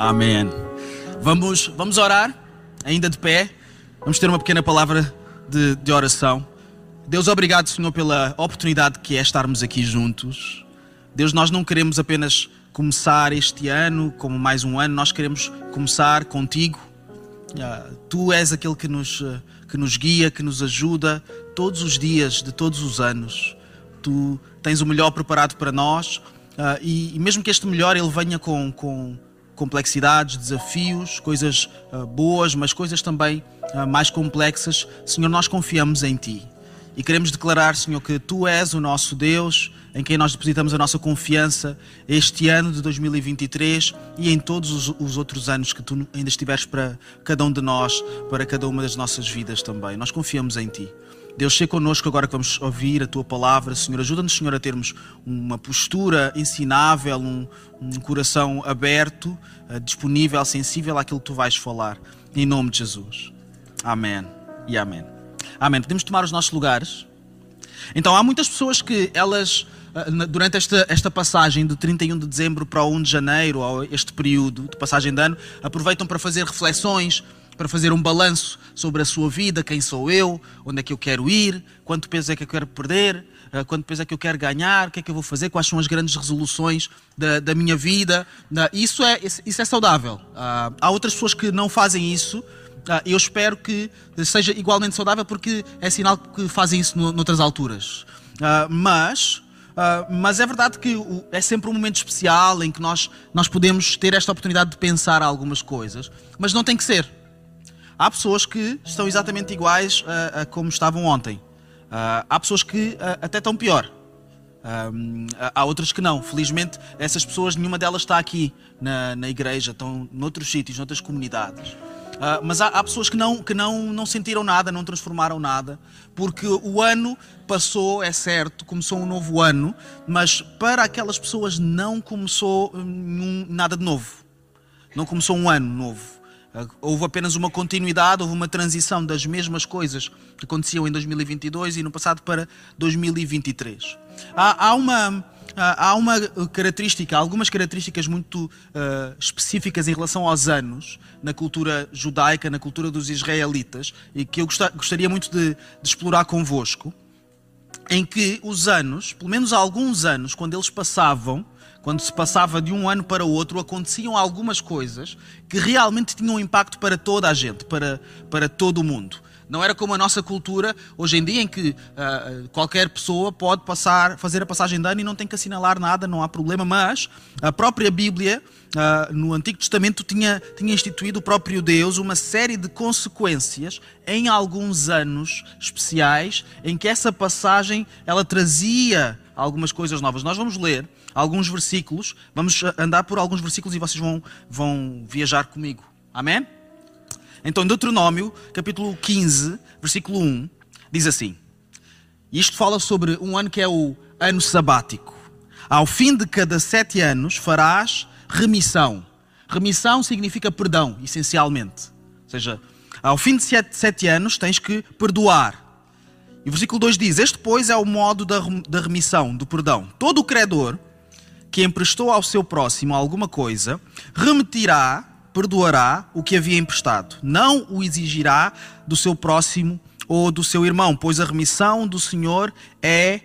Amém. Vamos, vamos orar, ainda de pé. Vamos ter uma pequena palavra de, de oração. Deus, obrigado, Senhor, pela oportunidade que é estarmos aqui juntos. Deus, nós não queremos apenas começar este ano como mais um ano, nós queremos começar contigo. Ah, tu és aquele que nos, ah, que nos guia, que nos ajuda todos os dias de todos os anos. Tu tens o melhor preparado para nós ah, e, mesmo que este melhor ele venha com, com complexidades, desafios, coisas uh, boas, mas coisas também uh, mais complexas. Senhor, nós confiamos em Ti. E queremos declarar, Senhor, que Tu és o nosso Deus, em quem nós depositamos a nossa confiança este ano de 2023 e em todos os, os, outros anos que Tu ainda estiveres para cada um de nós, para cada uma das nossas vidas também. Nós confiamos em Ti. Deus, seja connosco agora que vamos ouvir a tua palavra. Senhor, ajuda-nos, Senhor, a termos uma postura ensinável, um, um coração aberto, uh, disponível, sensível àquilo que tu vais falar. Em nome de Jesus. Amém e amém. Amém. Podemos tomar os nossos lugares? Então, há muitas pessoas que elas, uh, durante esta, esta passagem de 31 de dezembro para o 1 de janeiro, ou este período de passagem de ano, aproveitam para fazer reflexões para fazer um balanço sobre a sua vida, quem sou eu, onde é que eu quero ir, quanto peso é que eu quero perder, eh, quanto peso é que eu quero ganhar, o que é que eu vou fazer, quais são as grandes resoluções da, da minha vida. Isso é, isso é saudável. Ah, há outras pessoas que não fazem isso. Ah, eu espero que seja igualmente saudável porque é sinal que fazem isso noutras alturas. Ah, mas Uh, mas é verdade que é sempre um momento especial em que nós, nós podemos ter esta oportunidade de pensar algumas coisas, mas não tem que ser. Há pessoas que estão exatamente iguais a, a como estavam ontem. Uh, há pessoas que uh, até estão pior. Uh, há outras que não. Felizmente, essas pessoas, nenhuma delas está aqui na, na igreja, estão noutros sítios, noutras comunidades. mas há, há, pessoas que, não, que não, não sentiram nada, não transformaram nada, porque o ano passou, é certo, começou um novo ano, mas para aquelas pessoas não começou hum, nada de novo. Não começou um ano novo. Houve apenas uma continuidade, houve uma transição das mesmas coisas que aconteciam em 2022 e no passado para 2023. Há, há uma, há uma característica, algumas características muito uh, específicas em relação aos anos na cultura judaica, na cultura dos israelitas, e que eu gostaria muito de, de explorar convosco, em que os anos, pelo menos alguns anos, quando eles passavam quando se passava de um ano para o outro, aconteciam algumas coisas que realmente tinham impacto para toda a gente, para, para todo o mundo. Não era como a nossa cultura hoje em dia, em que uh, qualquer pessoa pode passar, fazer a passagem de ano e não tem que assinalar nada, não há problema. Mas a própria Bíblia, uh, no Antigo Testamento, tinha, tinha instituído o próprio Deus uma série de consequências em alguns anos especiais, em que essa passagem ela trazia algumas coisas novas. Nós vamos ler alguns versículos, vamos andar por alguns versículos e vocês vão, vão viajar comigo. Amém? Então, Deuteronômio, capítulo 15, versículo 1, diz assim: Isto fala sobre um ano que é o ano sabático. Ao fim de cada sete anos farás remissão. Remissão significa perdão, essencialmente. Ou seja, ao fim de sete, sete anos tens que perdoar. E o versículo 2 diz: Este, pois, é o modo da, da remissão, do perdão. Todo o credor que emprestou ao seu próximo alguma coisa remeterá perdoará o que havia emprestado, não o exigirá do seu próximo ou do seu irmão, pois a remissão do Senhor é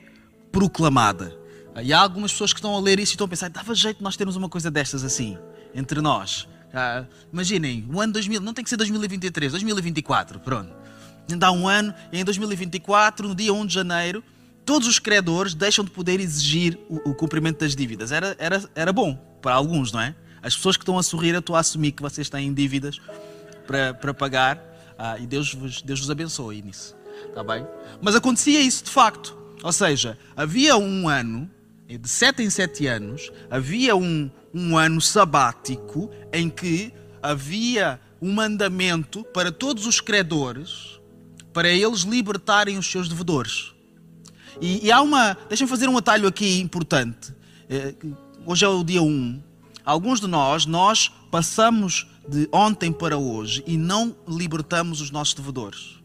proclamada. E há algumas pessoas que estão a ler isso e estão a pensar: dava jeito nós termos uma coisa destas assim, entre nós. Ah, imaginem, o ano 2000, não tem que ser 2023, 2024, pronto. Ainda há um ano, em 2024, no dia 1 de janeiro, todos os credores deixam de poder exigir o, o cumprimento das dívidas. Era, era, era bom para alguns, não é? As pessoas que estão a sorrir, eu estou a assumir que vocês têm dívidas para, para pagar ah, e Deus vos, Deus vos abençoe nisso. Está bem? Mas acontecia isso de facto. Ou seja, havia um ano, de sete em sete anos, havia um, um ano sabático em que havia um mandamento para todos os credores para eles libertarem os seus devedores. E, e há uma. Deixem-me fazer um atalho aqui importante. Eh, hoje é o dia 1 Alguns de nós, nós passamos de ontem para hoje e não libertamos os nossos devedores.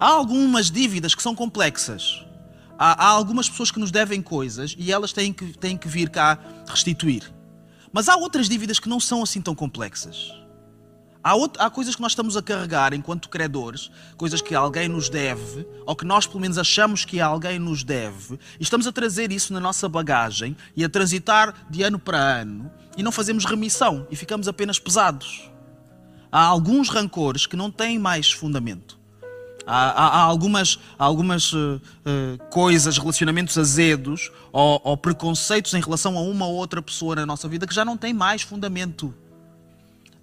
Há algumas dívidas que são complexas. Há, há algumas pessoas que nos devem coisas e elas têm que, têm que vir cá restituir. Mas há outras dívidas que não são assim tão complexas. Há, outro, há, coisas que nós estamos a carregar enquanto credores, coisas que alguém nos deve, ou que nós pelo menos achamos que alguém nos deve, e estamos a trazer isso na nossa bagagem e a transitar de ano para ano e não fazemos remissão e ficamos apenas pesados. Há alguns rancores que não têm mais fundamento. Há, há, há algumas, algumas uh, uh, coisas, relacionamentos azedos ou, ou preconceitos em relação a uma ou outra pessoa na nossa vida que já não têm mais fundamento.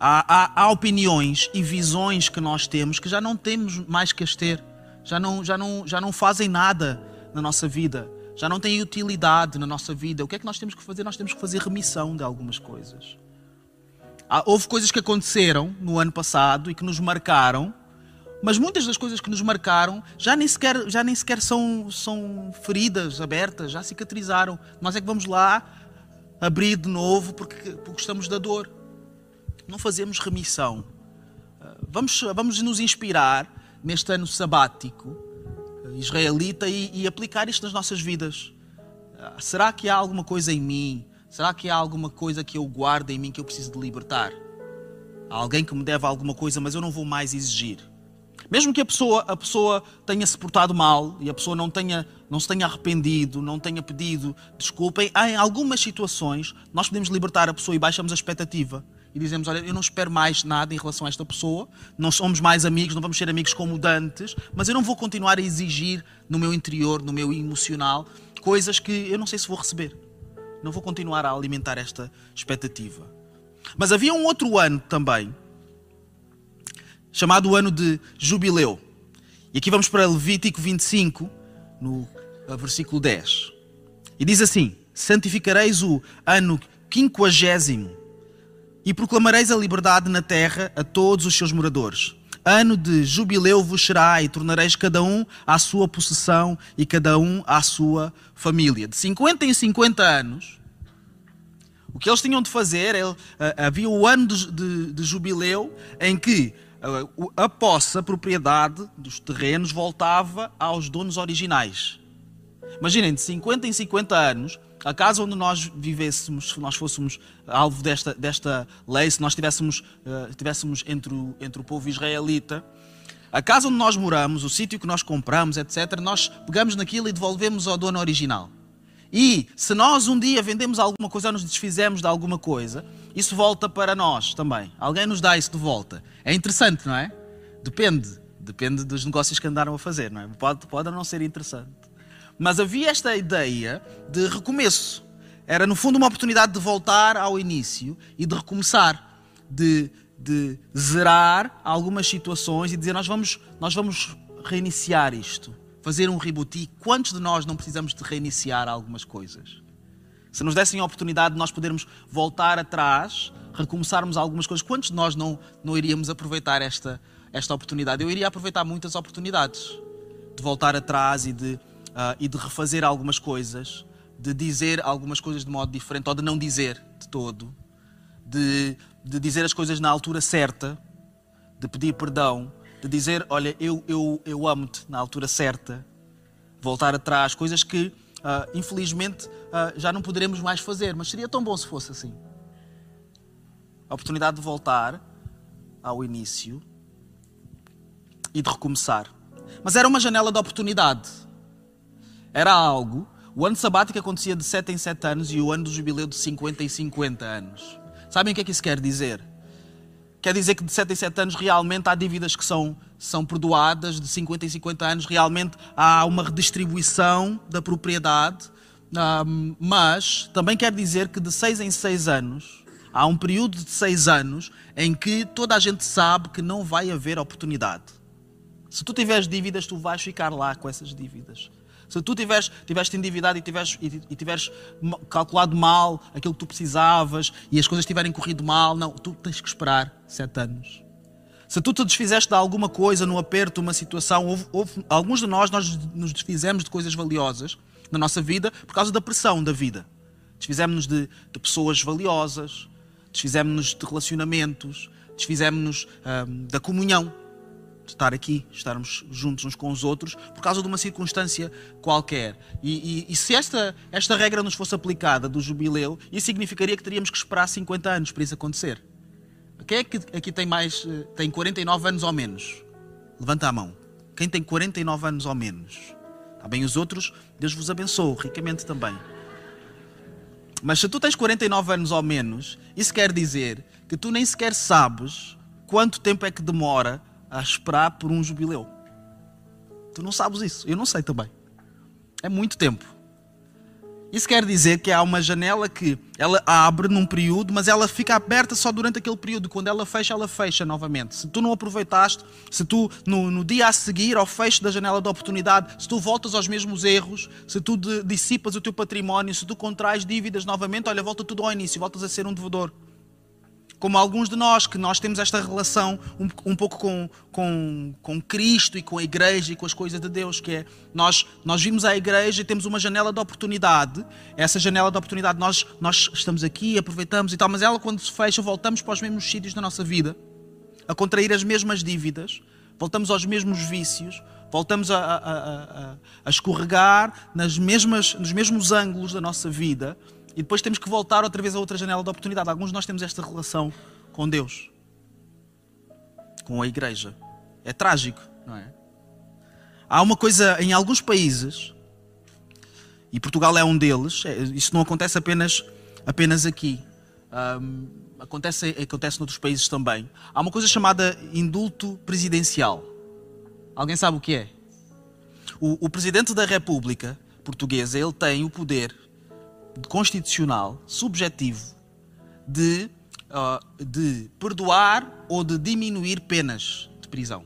Há, há, há, opiniões e visões que nós temos que já não temos mais que as ter, já não, já, não, já não fazem nada na nossa vida, já não têm utilidade na nossa vida. O que é que nós temos que fazer? Nós temos que fazer remissão de algumas coisas. Há, houve coisas que aconteceram no ano passado e que nos marcaram, mas muitas das coisas que nos marcaram já nem sequer, já nem sequer são, são feridas abertas, já cicatrizaram. Nós é que vamos lá abrir de novo porque, porque estamos da dor não fazemos remissão. Ah, vamos, vamos nos inspirar neste ano sabático ah, israelita e, e aplicar isto nas nossas vidas. Ah, será que há alguma coisa em mim? Será que há alguma coisa que eu guardo em mim que eu preciso de libertar? Há alguém que me deve alguma coisa, mas eu não vou mais exigir. Mesmo que a pessoa, a pessoa tenha se portado mal e a pessoa não, tenha, não se tenha arrependido, não tenha pedido desculpa, em algumas situações nós podemos libertar a pessoa e baixamos a expectativa e dizemos: Olha, eu não espero mais nada em relação a esta pessoa, não somos mais amigos, não vamos ser amigos como dantes, mas eu não vou continuar a exigir no meu interior, no meu emocional, coisas que eu não sei se vou receber. Não vou continuar a alimentar esta expectativa. Mas havia um outro ano também, chamado o ano de jubileu. E aqui vamos para Levítico 25, no versículo 10. E diz assim: Santificareis o ano quinquagésimo e proclamareis a liberdade na terra a todos os seus moradores. Ano de jubileu vos será e tornareis cada um à sua possessão e cada um à sua família. De 50 em 50 anos, o que eles tinham de fazer, ele, eh, havia o ano de, de, de jubileu em que eh, a posse, a propriedade dos terrenos voltava aos donos originais. Imaginem, de 50 em 50 anos, a casa onde nós vivêssemos, se nós fôssemos alvo desta, desta lei, se nós estivéssemos uh, tivéssemos entre o, entre o povo israelita, a casa onde nós moramos, o sítio que nós compramos, etc., nós pegamos naquilo e devolvemos ao dono original. E se nós um dia vendemos alguma coisa ou nos desfizemos de alguma coisa, isso volta para nós também. Alguém nos dá isso de volta. É interessante, não é? Depende. Depende dos negócios que andaram a fazer, não é? Pode, pode não ser interessante. Mas havia esta ideia de recomeço. Era, no fundo, uma oportunidade de voltar ao início e de recomeçar, de, de zerar algumas situações e dizer: nós vamos, nós vamos reiniciar isto, fazer um reboot. E quantos de nós não precisamos de reiniciar algumas coisas? Se nos dessem a oportunidade de nós podermos voltar atrás, recomeçarmos algumas coisas, quantos de nós não, não iríamos aproveitar esta, esta oportunidade? Eu iria aproveitar muitas oportunidades de voltar atrás e de uh, e de refazer algumas coisas, de dizer algumas coisas de modo diferente ou de não dizer de todo, de, de dizer as coisas na altura certa, de pedir perdão, de dizer: Olha, eu, eu, eu amo-te na altura certa, voltar atrás, coisas que uh, infelizmente uh, já não poderemos mais fazer, mas seria tão bom se fosse assim. A oportunidade de voltar ao início e de recomeçar. Mas era uma janela de oportunidade era algo. O ano sabático acontecia de 7 em 7 anos e o ano do jubileu de 50 em 50 anos. Sabem o que é que isso quer dizer? Quer dizer que de 7 em 7 anos realmente há dívidas que são, são perdoadas, de 50 em 50 anos realmente há uma redistribuição da propriedade, mas também quer dizer que de 6 em 6 anos há um período de 6 anos em que toda a gente sabe que não vai haver oportunidade. Se tu tiveres dívidas, tu vais ficar lá com essas dívidas. Se tu tiveres, tiveste endividado e tiveres, e, tiveres calculado mal aquilo que tu precisavas e as coisas tiverem corrido mal, não, tu tens que esperar sete anos. Se tu te desfizeste de alguma coisa no aperto, uma situação, houve, houve, alguns de nós, nós nos desfizemos de coisas valiosas na nossa vida por causa da pressão da vida. Desfizemos-nos de, de, pessoas valiosas, desfizemos-nos de relacionamentos, desfizemos-nos hum, da comunhão. Estar aqui, estarmos juntos uns com os outros, por causa de uma circunstância qualquer. E, e, e, se esta, esta regra nos fosse aplicada do jubileu, isso significaria que teríamos que esperar 50 anos para isso acontecer. Quem é que aqui tem mais, eh, tem 49 anos ou menos? Levanta a mão. Quem tem 49 anos ou menos? Está bem, os outros, Deus vos abençoe ricamente também. Mas se tu tens 49 anos ou menos, isso quer dizer que tu nem sequer sabes quanto tempo é que demora a esperar por um jubileu. Tu não sabes isso, eu não sei também. É muito tempo. Isso quer dizer que há uma janela que ela abre num período, mas ela fica aberta só durante aquele período. Quando ela fecha, ela fecha novamente. Se tu não aproveitaste, se tu no, no dia a seguir ao fecho da janela de oportunidade, se tu voltas aos mesmos erros, se tu dissipas o teu património, se tu contrais dívidas novamente, olha, volta tudo ao início, voltas a ser um devedor como alguns de nós, que nós temos esta relação um, um pouco com, com, com Cristo e com a igreja e com as coisas de Deus, que é nós, nós vimos a igreja e temos uma janela de oportunidade. Essa janela de oportunidade, nós, nós estamos aqui, aproveitamos e tal, mas ela, quando se fecha, voltamos para os mesmos sítios da nossa vida, a contrair as mesmas dívidas, voltamos aos mesmos vícios, voltamos a, a, a, a escorregar nas mesmas, nos mesmos ângulos da nossa vida e depois temos que voltar outra vez a outra janela de oportunidade. Alguns de nós temos esta relação com Deus, com a igreja. É trágico, não é? Há uma coisa em alguns países, e Portugal é um deles, é, isso não acontece apenas, apenas aqui. Um, acontece, acontece noutros países também. Há uma coisa chamada indulto presidencial. Alguém sabe o que é? O, o presidente da República portuguesa ele tem o poder constitucional, subjetivo, de, uh, de perdoar ou de diminuir penas de prisão.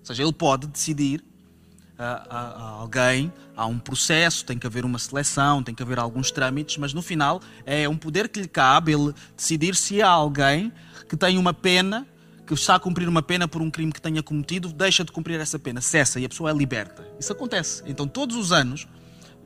Ou seja, ele pode decidir uh, a, alguém, há um processo, tem que haver uma seleção, tem que haver alguns trâmites, mas no final é um poder que lhe cabe ele decidir se há alguém que tem uma pena, que está a cumprir uma pena por um crime que tenha cometido, deixa de cumprir essa pena, cessa e a pessoa é liberta. Isso acontece. Então, todos os anos,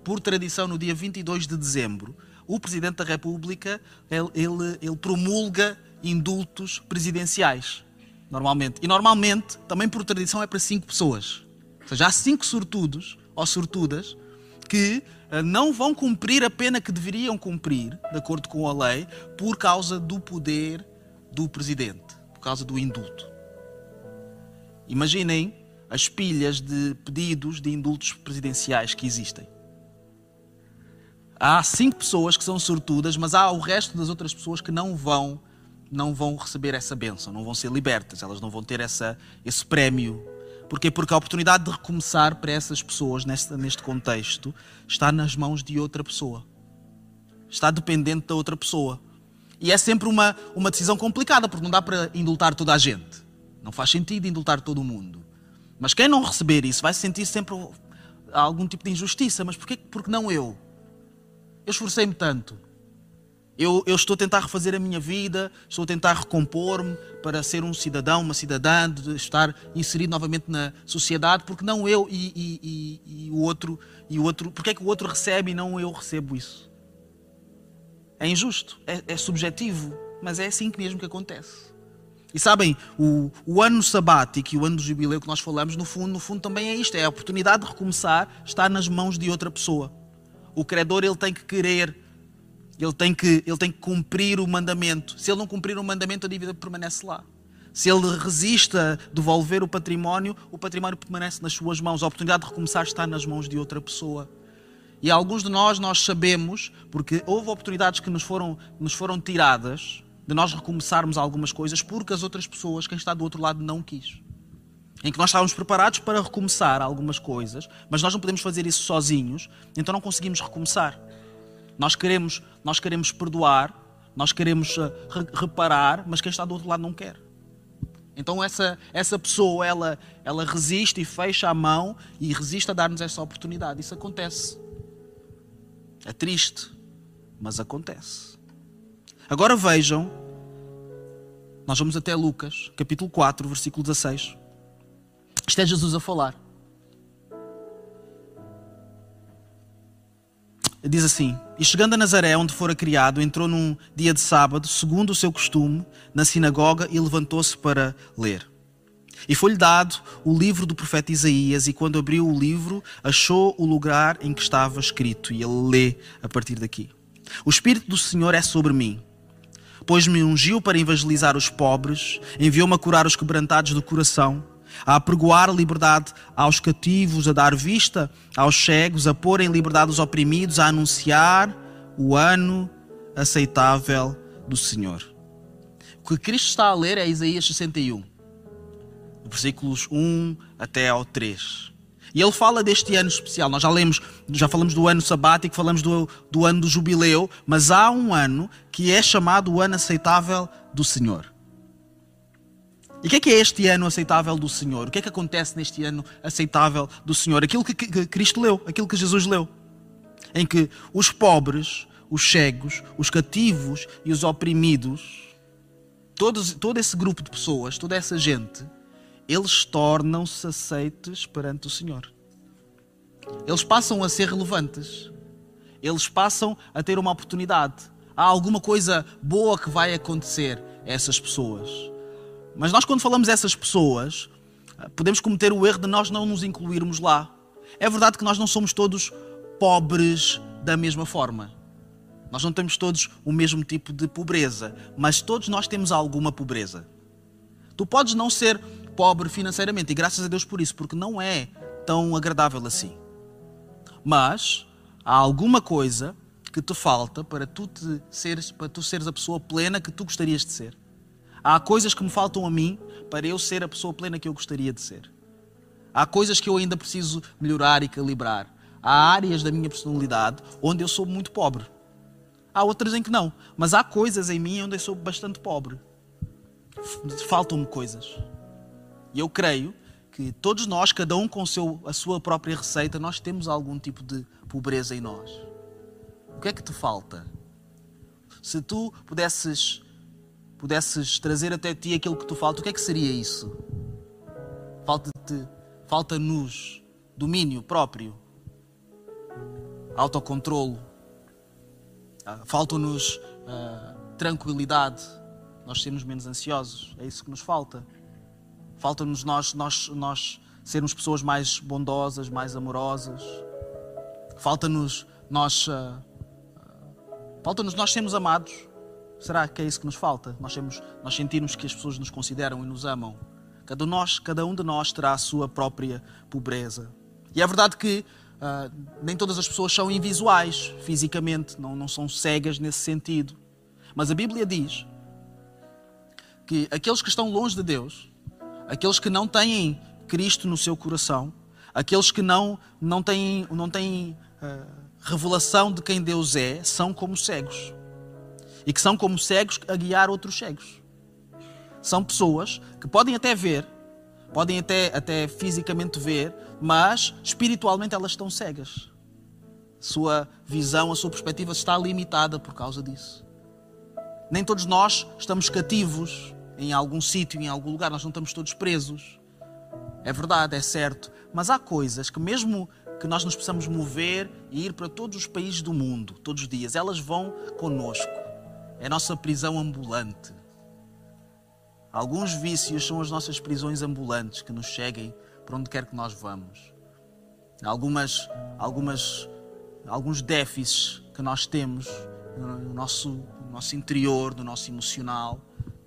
por tradição, no dia 22 de dezembro, o Presidente da República ele, ele, ele promulga indultos presidenciais, normalmente. E normalmente, também por tradição, é para cinco pessoas. Ou seja, há cinco sortudos ou sortudas que eh, não vão cumprir a pena que deveriam cumprir, de acordo com a lei, por causa do poder do Presidente, por causa do indulto. Imaginem as pilhas de pedidos de indultos presidenciais que existem. Há cinco pessoas que são sortudas, mas há o resto das outras pessoas que não vão não vão receber essa bênção, não vão ser libertas, elas não vão ter essa, esse prémio. Porquê? Porque a oportunidade de recomeçar para essas pessoas, neste, neste contexto, está nas mãos de outra pessoa. Está dependente da outra pessoa. E é sempre uma, uma decisão complicada, porque não dá para indultar toda a gente. Não faz sentido indultar todo o mundo. Mas quem não receber isso vai sentir sempre algum tipo de injustiça. Mas porquê? Porque não eu? Eu esforcei-me tanto. Eu, eu, estou a tentar refazer a minha vida, estou a tentar recompor-me para ser um cidadão, uma cidadã, de estar inserido novamente na sociedade, porque não eu e, e, e, e o outro, e o outro, porque é que o outro recebe e não eu recebo isso? É injusto, é, é subjetivo, mas é assim que mesmo que acontece. E sabem, o, o, ano sabático e o ano do jubileu que nós falamos, no fundo, no fundo também é isto, é a oportunidade de recomeçar, está nas mãos de outra pessoa. O credor ele tem que querer, ele tem que, ele tem que cumprir o mandamento. Se ele não cumprir o mandamento, a dívida permanece lá. Se ele resiste a devolver o património, o património permanece nas suas mãos. A oportunidade de recomeçar está nas mãos de outra pessoa. E alguns de nós, nós sabemos, porque houve oportunidades que nos foram, nos foram tiradas de nós recomeçarmos algumas coisas porque as outras pessoas, quem está do outro lado, não quis em que nós estávamos preparados para recomeçar algumas coisas, mas nós não podemos fazer isso sozinhos, então não conseguimos recomeçar. Nós queremos, nós queremos perdoar, nós queremos re reparar, mas quem está do outro lado não quer. Então essa, essa pessoa, ela, ela resiste e fecha a mão e resiste a dar-nos essa oportunidade. Isso acontece. É triste, mas acontece. Agora vejam, nós vamos até Lucas, capítulo 4, versículo 16. Isto é Jesus a falar. Diz assim: E chegando a Nazaré, onde fora criado, entrou num dia de sábado, segundo o seu costume, na sinagoga e levantou-se para ler. E foi-lhe dado o livro do profeta Isaías, e quando abriu o livro, achou o lugar em que estava escrito. E ele lê a partir daqui: O Espírito do Senhor é sobre mim, pois me ungiu para evangelizar os pobres, enviou-me a curar os quebrantados do coração, a apregoar liberdade aos cativos, a dar vista aos cegos, a pôr em liberdade os oprimidos, a anunciar o ano aceitável do Senhor. O que Cristo está a ler é Isaías 61 versículos 1 até ao 3. E ele fala deste ano especial. Nós já lemos, já falamos do ano sabático, falamos do, do ano do jubileu, mas há um ano que é chamado o ano aceitável do Senhor. E o que é que é este ano aceitável do Senhor? O que é que acontece neste ano aceitável do Senhor? Aquilo que, Cristo leu, aquilo que Jesus leu. Em que os pobres, os cegos, os cativos e os oprimidos, todos, todo esse grupo de pessoas, toda essa gente, eles tornam-se aceites perante o Senhor. Eles passam a ser relevantes. Eles passam a ter uma oportunidade. Há alguma coisa boa que vai acontecer a essas pessoas. Mas nós, quando falamos essas pessoas, podemos cometer o erro de nós não nos incluirmos lá. É verdade que nós não somos todos pobres da mesma forma. Nós não temos todos o mesmo tipo de pobreza, mas todos nós temos alguma pobreza. Tu podes não ser pobre financeiramente. E graças a Deus por isso, porque não é tão agradável assim. Mas há alguma coisa que te falta para tu, te seres, para tu seres a pessoa plena que tu gostarias de ser. Há coisas que me faltam a mim para eu ser a pessoa plena que eu gostaria de ser. Há coisas que eu ainda preciso melhorar e calibrar. Há áreas da minha personalidade onde eu sou muito pobre. Há outras em que não. Mas há coisas em mim onde eu sou bastante pobre. Faltam-me coisas. E eu creio que todos nós, cada um com seu, a sua própria receita, nós temos algum tipo de pobreza em nós. O que é que te falta? Se tu pudesses, pudesses trazer até ti aquilo que te falta, o que é que seria isso? Falta-te, falta-nos domínio próprio, autocontrolo, ah, falta-nos uh, tranquilidade, nós sermos menos ansiosos, é isso que nos falta. Falta-nos nós, nós, nós sermos pessoas mais bondosas, mais amorosas. Falta-nos nós, uh, falta-nos nós sermos amados. Será que é isso que nos falta? Nós, temos, nós sentirmos que as pessoas nos consideram e nos amam. Cada, nós, cada um de nós terá a sua própria pobreza. E é verdade que uh, nem todas as pessoas são invisuais fisicamente, não, não são cegas nesse sentido. Mas a Bíblia diz que aqueles que estão longe de Deus aqueles que não têm Cristo no seu coração, aqueles que não, não têm, não têm uh, revelação de quem Deus é, são como cegos. E que são como cegos a guiar outros cegos. São pessoas que podem até ver, podem até, até fisicamente ver, mas espiritualmente elas estão cegas. Sua visão, a sua perspectiva está limitada por causa disso. Nem todos nós estamos cativos em algum sítio, em algum lugar, nós não estamos todos presos. É verdade, é certo. Mas há coisas que, mesmo que nós nos possamos mover e ir para todos os países do mundo, todos os dias, elas vão conosco. É a nossa prisão ambulante. Alguns vícios são as nossas prisões ambulantes que nos seguem para onde quer que nós vamos. Algumas, algumas, alguns déficits que nós temos no nosso, no nosso interior, no nosso emocional,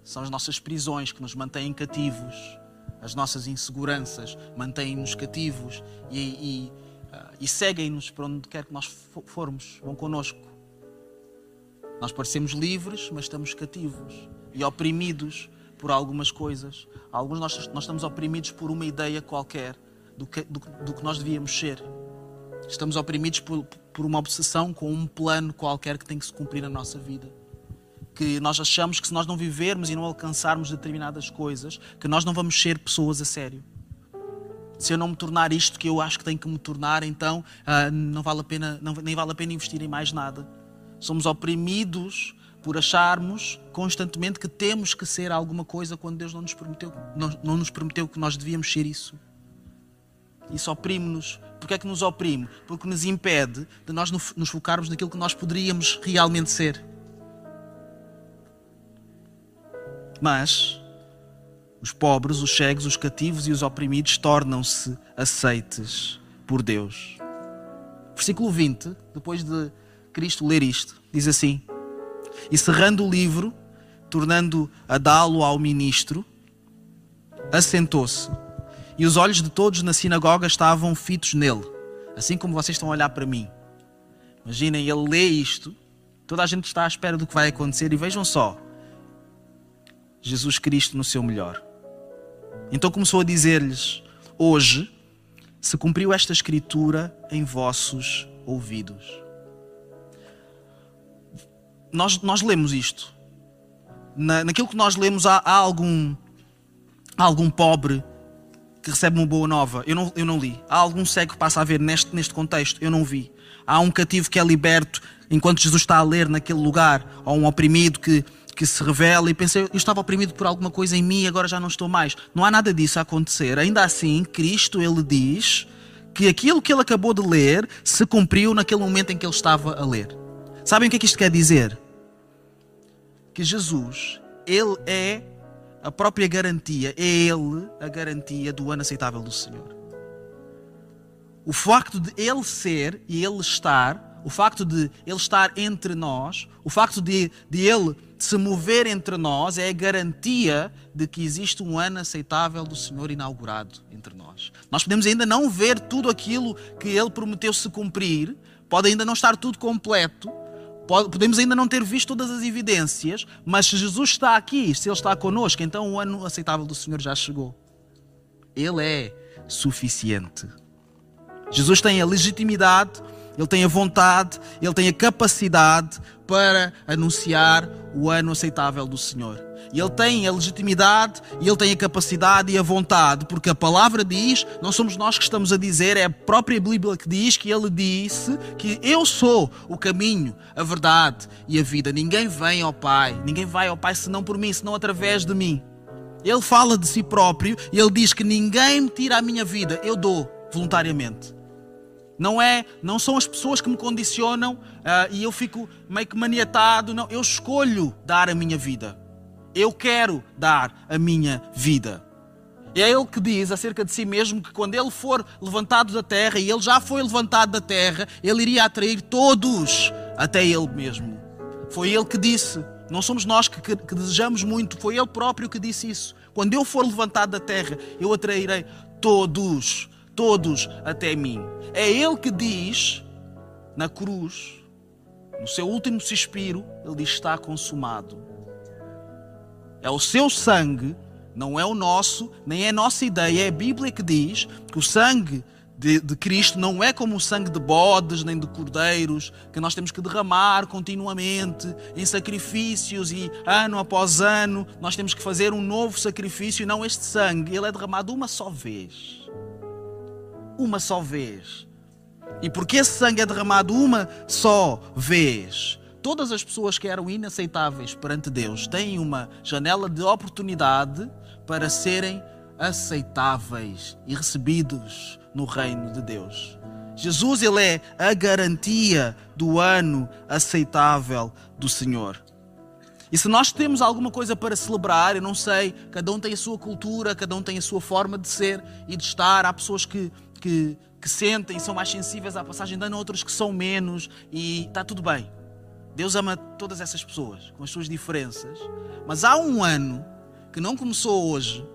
são as nossas prisões que nos mantêm cativos, as nossas inseguranças mantêm-nos cativos e, e, uh, e seguem-nos para onde quer que nós formos, vão connosco. Nós parecemos livres, mas estamos cativos e oprimidos por algumas coisas. Alguns nós, nós estamos oprimidos por uma ideia qualquer do que, do, do que nós devíamos ser. Estamos oprimidos por, por uma obsessão com um plano qualquer que tem que se cumprir na nossa vida que nós achamos que se nós não vivermos e não alcançarmos determinadas coisas, que nós não vamos ser pessoas a sério. Se eu não me tornar isto que eu acho que tenho que me tornar, então uh, não vale a pena, não, nem vale a pena investir em mais nada. Somos oprimidos por acharmos constantemente que temos que ser alguma coisa quando Deus não nos prometeu, não, não nos prometeu que nós devíamos ser isso. Isso oprime-nos. Porquê é que nos oprime? Porque nos impede de nós nos focarmos naquilo que nós poderíamos realmente ser. Mas Os pobres, os cegos, os cativos e os oprimidos tornam-se aceites por Deus. Versículo 20, depois de Cristo ler isto, diz assim: E cerrando o livro, tornando a dá-lo ao ministro, assentou-se. E os olhos de todos na sinagoga estavam fitos nele, assim como vocês estão a olhar para mim. Imaginem, ele lê isto, toda a gente está à espera do que vai acontecer, e vejam só: Jesus Cristo no seu melhor. Então começou a dizer-lhes: Hoje se cumpriu esta escritura em vossos ouvidos. Nós, nós lemos isto. Na, naquilo que nós lemos, há, há algum, há algum pobre que recebe uma boa nova. Eu não, eu não li. Há algum cego que passa a ver neste, neste contexto. Eu não vi. Há um cativo que é liberto enquanto Jesus está a ler naquele lugar. Ou um oprimido que, que se revela e pensei, eu estava oprimido por alguma coisa em mim e agora já não estou mais. Não há nada disso a acontecer. Ainda assim, Cristo, ele diz que aquilo que ele acabou de ler se cumpriu naquele momento em que ele estava a ler. Sabem o que é que isto quer dizer? Que Jesus, ele é a própria garantia, é ele a garantia do ano aceitável do Senhor. O facto de ele ser e ele estar, o facto de ele estar entre nós, o facto de, de ele se mover entre nós é a garantia de que existe um ano aceitável do Senhor inaugurado entre nós. Nós podemos ainda não ver tudo aquilo que ele prometeu se cumprir, pode ainda não estar tudo completo, podemos ainda não ter visto todas as evidências, mas se Jesus está aqui, se Ele está conosco, então o ano aceitável do Senhor já chegou. Ele é suficiente. Jesus tem a legitimidade, Ele tem a vontade, Ele tem a capacidade para anunciar o ano aceitável do Senhor. E ele tem a legitimidade, e ele tem a capacidade e a vontade, porque a palavra diz, não somos nós que estamos a dizer, é a própria Bíblia que diz que ele disse que eu sou o caminho, a verdade e a vida. Ninguém vem ao Pai, ninguém vai ao Pai senão por mim, senão através de mim. Ele fala de si próprio e ele diz que ninguém me tira a minha vida, eu dou voluntariamente. Não é, não são as pessoas que me condicionam uh, e eu fico meio que maniatado. Não, eu escolho dar a minha vida. Eu quero dar a minha vida. É ele que diz acerca de si mesmo que quando ele for levantado da terra, e ele já foi levantado da terra, ele iria atrair todos até ele mesmo. Foi ele que disse. Não somos nós que, que, que desejamos muito, foi ele próprio que disse isso. Quando eu for levantado da terra, eu atrairei todos todos até mim. É Ele que diz na cruz, no seu último suspiro, Ele diz: Está consumado. É o seu sangue, não é o nosso, nem é a nossa ideia. É a Bíblia que diz que o sangue de, de, Cristo não é como o sangue de bodes nem de cordeiros que nós temos que derramar continuamente em sacrifícios e ano após ano nós temos que fazer um novo sacrifício. Não, este sangue, ele é derramado uma só vez uma só vez. E porque esse sangue é derramado uma só vez, todas as pessoas que eram inaceitáveis perante Deus têm uma janela de oportunidade para serem aceitáveis e recebidos no reino de Deus. Jesus ele é a garantia do ano aceitável do Senhor. E se nós temos alguma coisa para celebrar, eu não sei, cada um tem a sua cultura, cada um tem a sua forma de ser e de estar. Há pessoas que que, que sentem, são mais sensíveis à passagem de ano, outros que são menos, e está tudo bem. Deus ama todas essas pessoas, com as suas diferenças. Mas há um ano que não começou hoje,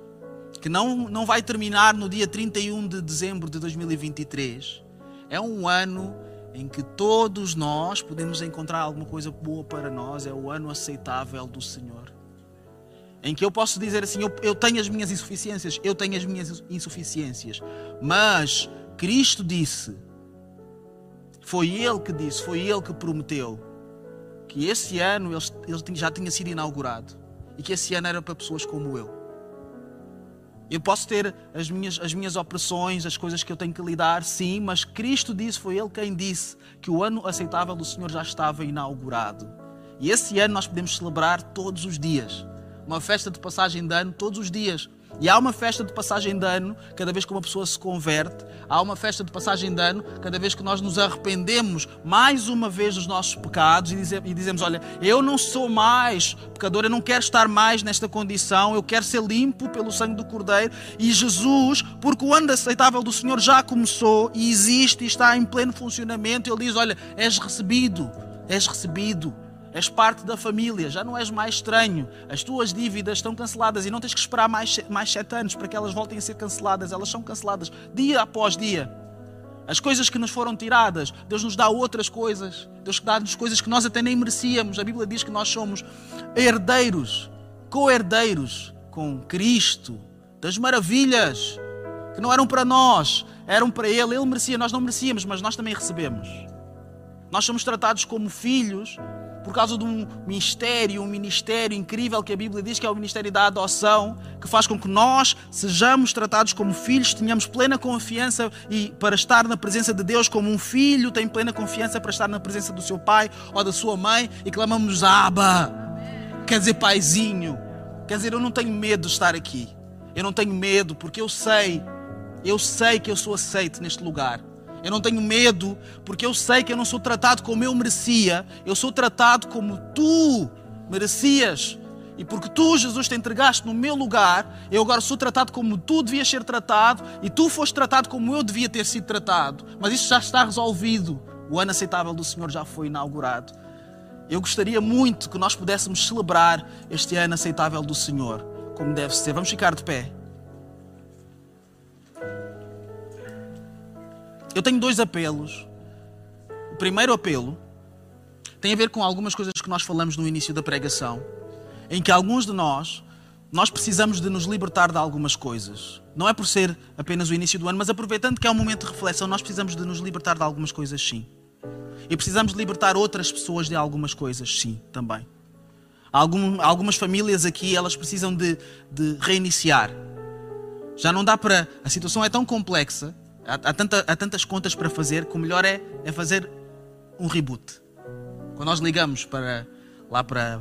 que não, não vai terminar no dia 31 de dezembro de 2023. É um ano em que todos nós podemos encontrar alguma coisa boa para nós. É o ano aceitável do Senhor. Em que eu posso dizer assim: eu, eu tenho as minhas insuficiências, eu tenho as minhas insuficiências, mas Cristo disse, foi Ele que disse, foi Ele que prometeu que esse ano ele, já tinha sido inaugurado e que esse ano era para pessoas como eu. Eu posso ter as minhas, as minhas opressões, as coisas que eu tenho que lidar, sim, mas Cristo disse, foi Ele quem disse que o ano aceitável do Senhor já estava inaugurado. E esse ano nós podemos celebrar todos os dias uma festa de passagem de ano todos os dias. E há uma festa de passagem de ano cada vez que uma pessoa se converte. Há uma festa de passagem de ano cada vez que nós nos arrependemos mais uma vez dos nossos pecados e dizemos: Olha, eu não sou mais pecador, eu não quero estar mais nesta condição, eu quero ser limpo pelo sangue do Cordeiro. E Jesus, porque o ano aceitável do Senhor já começou e existe e está em pleno funcionamento, Ele diz: Olha, és recebido, és recebido és parte da família, já não és mais estranho. As tuas dívidas estão canceladas e não tens que esperar mais, mais sete anos para que elas voltem a ser canceladas. Elas são canceladas dia após dia. As coisas que nos foram tiradas, Deus nos dá outras coisas. Deus dá-nos coisas que nós até nem merecíamos. A Bíblia diz que nós somos herdeiros, co-herdeiros com Cristo, das maravilhas que não eram para nós, eram para Ele. Ele merecia, nós não merecíamos, mas nós também recebemos. Nós somos tratados como filhos por causa de um mistério, um ministério incrível que a Bíblia diz que é o ministério da adoção, que faz com que nós sejamos tratados como filhos, tenhamos plena confiança e para estar na presença de Deus como um filho tem plena confiança para estar na presença do seu pai ou da sua mãe e clamamos Abba, quer dizer paizinho, quer dizer eu não tenho medo de estar aqui, eu não tenho medo porque eu sei, eu sei que eu sou aceito neste lugar. Eu não tenho medo, porque eu sei que eu não sou tratado como eu merecia, eu sou tratado como tu merecias. E porque tu, Jesus, te entregaste no meu lugar, eu agora sou tratado como tu devias ser tratado e tu foste tratado como eu devia ter sido tratado. Mas isso já está resolvido. O ano aceitável do Senhor já foi inaugurado. Eu gostaria muito que nós pudéssemos celebrar este ano aceitável do Senhor, como deve ser. Vamos ficar de pé. Eu tenho dois apelos. O primeiro apelo tem a ver com algumas coisas que nós falamos no início da pregação, em que alguns de nós nós precisamos de nos libertar de algumas coisas. Não é por ser apenas o início do ano, mas aproveitando que é um momento de reflexão, nós precisamos de nos libertar de algumas coisas, sim. E precisamos de libertar outras pessoas de algumas coisas, sim, também. Algum, algumas famílias aqui, elas precisam de, de reiniciar. Já não dá para. A situação é tão complexa Há, há, tanta, há tantas contas para fazer que o melhor é, é fazer um reboot. Quando nós ligamos para lá para,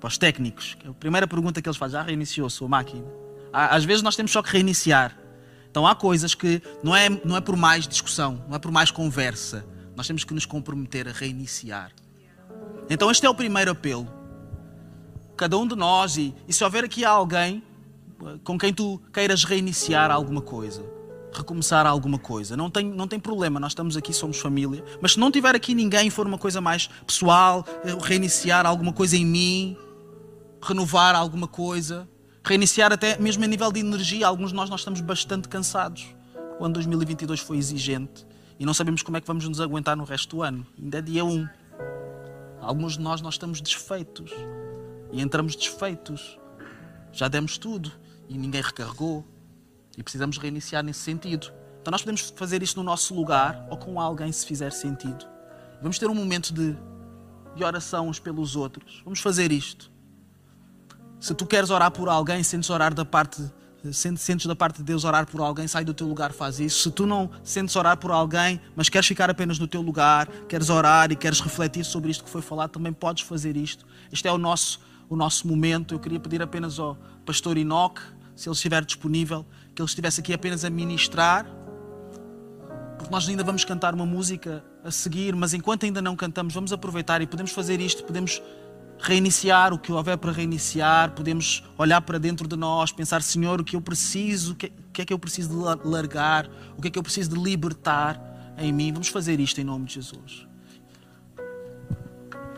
para os técnicos, a primeira pergunta que eles fazem, já reiniciou a sua máquina? Às vezes nós temos só que reiniciar. Então há coisas que não é, não é por mais discussão, não é por mais conversa. Nós temos que nos comprometer a reiniciar. Então este é o primeiro apelo. Cada um de nós, e, e se houver aqui alguém com quem tu queiras reiniciar alguma coisa, recomeçar alguma coisa. Não tem, não tem problema, nós estamos aqui, somos família. Mas se não tiver aqui ninguém, for uma coisa mais pessoal, eh, reiniciar alguma coisa em mim, renovar alguma coisa, reiniciar até mesmo a nível de energia. Alguns de nós, nós estamos bastante cansados. O ano 2022 foi exigente e não sabemos como é que vamos nos aguentar no resto do ano. Ainda é dia 1. Alguns de nós, nós estamos desfeitos e entramos desfeitos. Já demos tudo e ninguém recarregou e precisamos reiniciar nesse sentido. Então nós podemos fazer isto no nosso lugar ou com alguém se fizer sentido. Vamos ter um momento de, de oração uns pelos outros. Vamos fazer isto. Se tu queres orar por alguém, sentes orar da parte sentes da parte de Deus orar por alguém, sai do teu lugar, faz isso. Se tu não sentes orar por alguém, mas queres ficar apenas no teu lugar, queres orar e queres refletir sobre isto que foi falado, também podes fazer isto. Este é o nosso, o nosso momento. Eu queria pedir apenas ao pastor Enoque, se ele estiver disponível, que ele estivesse aqui apenas a ministrar, porque nós ainda vamos cantar uma música a seguir, mas enquanto ainda não cantamos, vamos aproveitar e podemos fazer isto, podemos reiniciar o que houver para reiniciar, podemos olhar para dentro de nós, pensar, Senhor, o que eu preciso, o que, é que eu preciso de largar, o que é que eu preciso de libertar em mim. Vamos fazer isto em nome de Jesus.